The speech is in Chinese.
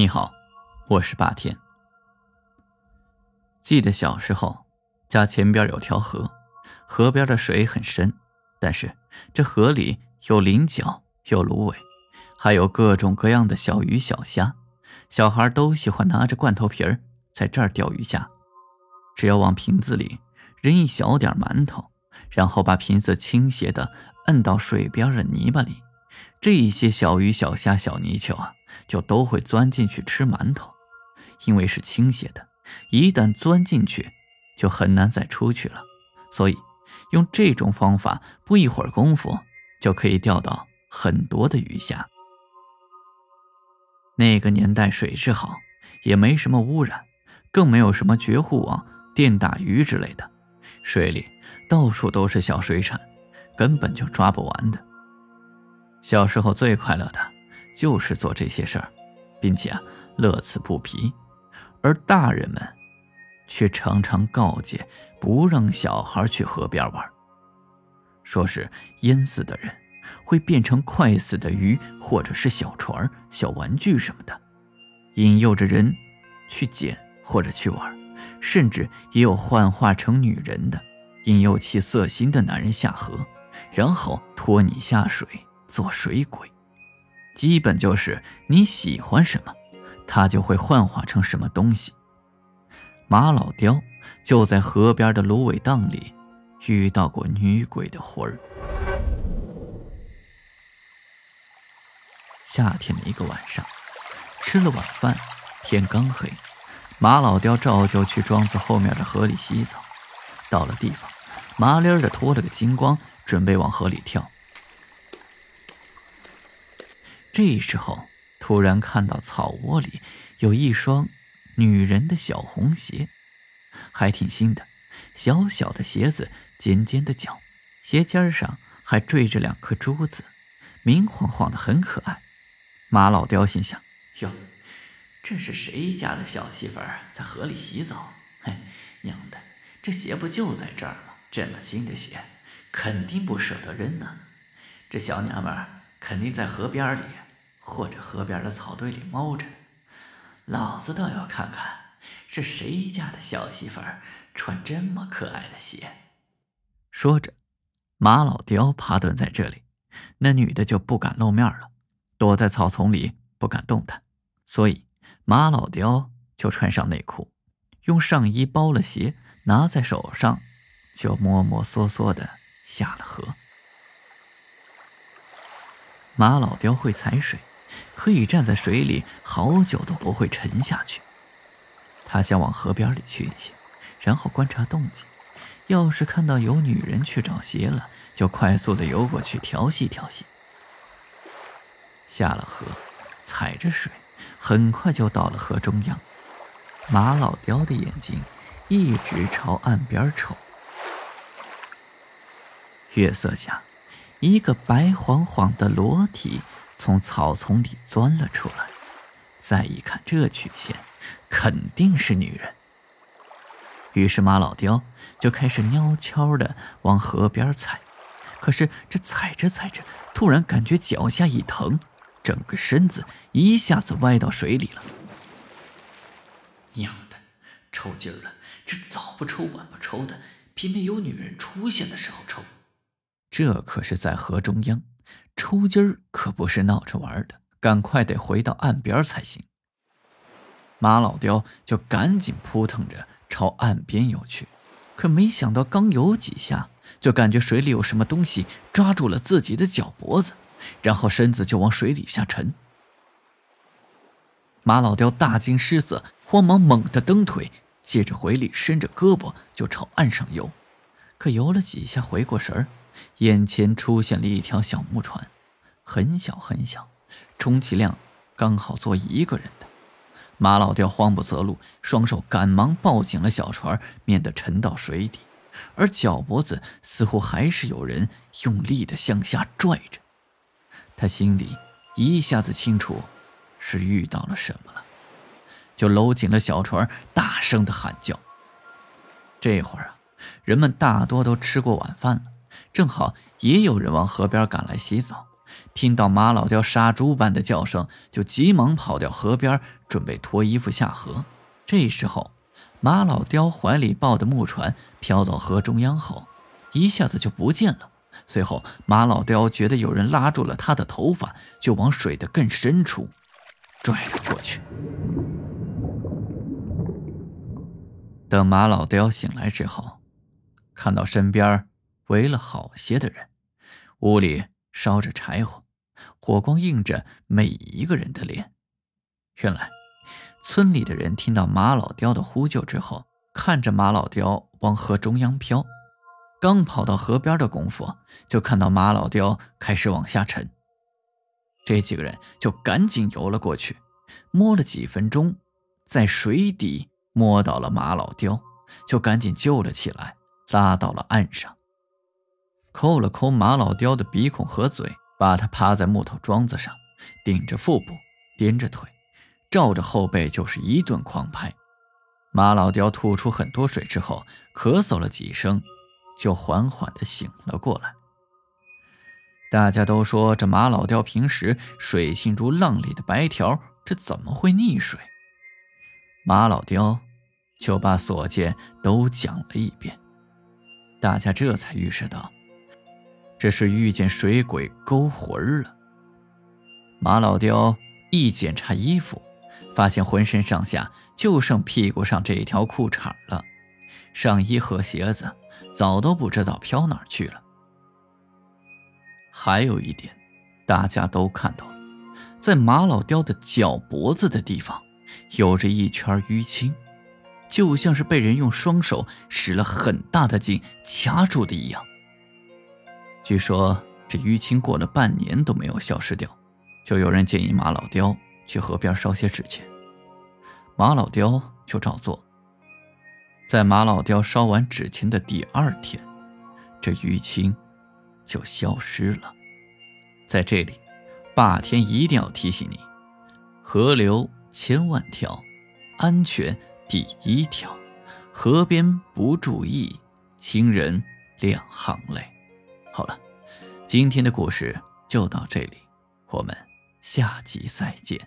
你好，我是霸天。记得小时候，家前边有条河，河边的水很深，但是这河里有菱角，有芦苇，还有各种各样的小鱼小虾。小孩都喜欢拿着罐头皮儿在这儿钓鱼虾。只要往瓶子里扔一小点馒头，然后把瓶子倾斜的摁到水边的泥巴里，这一些小鱼小虾小泥鳅啊。就都会钻进去吃馒头，因为是倾斜的，一旦钻进去，就很难再出去了。所以，用这种方法，不一会儿功夫就可以钓到很多的鱼虾。那个年代水质好，也没什么污染，更没有什么绝户网、电打鱼之类的，水里到处都是小水产，根本就抓不完的。小时候最快乐的。就是做这些事儿，并且啊乐此不疲，而大人们却常常告诫不让小孩去河边玩，说是淹死的人会变成快死的鱼，或者是小船、小玩具什么的，引诱着人去捡或者去玩，甚至也有幻化成女人的，引诱其色心的男人下河，然后拖你下水做水鬼。基本就是你喜欢什么，他就会幻化成什么东西。马老刁就在河边的芦苇荡里遇到过女鬼的魂儿。夏天的一个晚上，吃了晚饭，天刚黑，马老刁照旧去庄子后面的河里洗澡。到了地方，麻利儿的脱了个精光，准备往河里跳。这时候，突然看到草窝里有一双女人的小红鞋，还挺新的，小小的鞋子，尖尖的脚，鞋尖上还缀着两颗珠子，明晃晃的，很可爱。马老雕心想：哟，这是谁家的小媳妇儿在河里洗澡？嘿，娘的，这鞋不就在这儿吗？这么新的鞋，肯定不舍得扔呢。这小娘们儿。肯定在河边里，或者河边的草堆里猫着。老子倒要看看，是谁家的小媳妇儿穿这么可爱的鞋。说着，马老刁趴蹲在这里，那女的就不敢露面了，躲在草丛里不敢动弹。所以马老刁就穿上内裤，用上衣包了鞋，拿在手上，就摸摸索索的下了河。马老雕会踩水，可以站在水里好久都不会沉下去。他想往河边里去一些，然后观察动静。要是看到有女人去找鞋了，就快速的游过去调戏调戏。下了河，踩着水，很快就到了河中央。马老雕的眼睛一直朝岸边瞅。月色下。一个白晃晃的裸体从草丛里钻了出来，再一看这曲线，肯定是女人。于是马老刁就开始悄悄的往河边踩，可是这踩着踩着，突然感觉脚下一疼，整个身子一下子歪到水里了。娘的，抽筋了！这早不抽晚不抽的，偏偏有女人出现的时候抽。这可是在河中央，抽筋儿可不是闹着玩的，赶快得回到岸边才行。马老刁就赶紧扑腾着朝岸边游去，可没想到刚游几下，就感觉水里有什么东西抓住了自己的脚脖子，然后身子就往水底下沉。马老刁大惊失色，慌忙猛地蹬腿，借着回力伸着胳膊就朝岸上游，可游了几下，回过神儿。眼前出现了一条小木船，很小很小，充其量刚好坐一个人的。马老刁慌不择路，双手赶忙抱紧了小船，免得沉到水底，而脚脖子似乎还是有人用力的向下拽着。他心里一下子清楚是遇到了什么了，就搂紧了小船，大声的喊叫。这会儿啊，人们大多都吃过晚饭了。正好也有人往河边赶来洗澡，听到马老雕杀猪般的叫声，就急忙跑掉河边，准备脱衣服下河。这时候，马老雕怀里抱的木船飘到河中央后，一下子就不见了。随后，马老雕觉得有人拉住了他的头发，就往水的更深处拽了过去。等马老雕醒来之后，看到身边围了好些的人，屋里烧着柴火，火光映着每一个人的脸。原来，村里的人听到马老雕的呼救之后，看着马老雕往河中央飘，刚跑到河边的功夫，就看到马老雕开始往下沉。这几个人就赶紧游了过去，摸了几分钟，在水底。摸到了马老雕，就赶紧救了起来，拉到了岸上。抠了抠马老雕的鼻孔和嘴，把他趴在木头桩子上，顶着腹部，颠着腿，照着后背就是一顿狂拍。马老雕吐出很多水之后，咳嗽了几声，就缓缓地醒了过来。大家都说这马老雕平时水性如浪里的白条，这怎么会溺水？马老雕就把所见都讲了一遍，大家这才预示到，这是遇见水鬼勾魂了。马老雕一检查衣服，发现浑身上下就剩屁股上这一条裤衩了，上衣和鞋子早都不知道飘哪儿去了。还有一点，大家都看到了，在马老雕的脚脖子的地方。有着一圈淤青，就像是被人用双手使了很大的劲掐住的一样。据说这淤青过了半年都没有消失掉，就有人建议马老雕去河边烧些纸钱。马老雕就照做。在马老雕烧完纸钱的第二天，这淤青就消失了。在这里，霸天一定要提醒你：河流。千万条，安全第一条。河边不注意，亲人两行泪。好了，今天的故事就到这里，我们下集再见。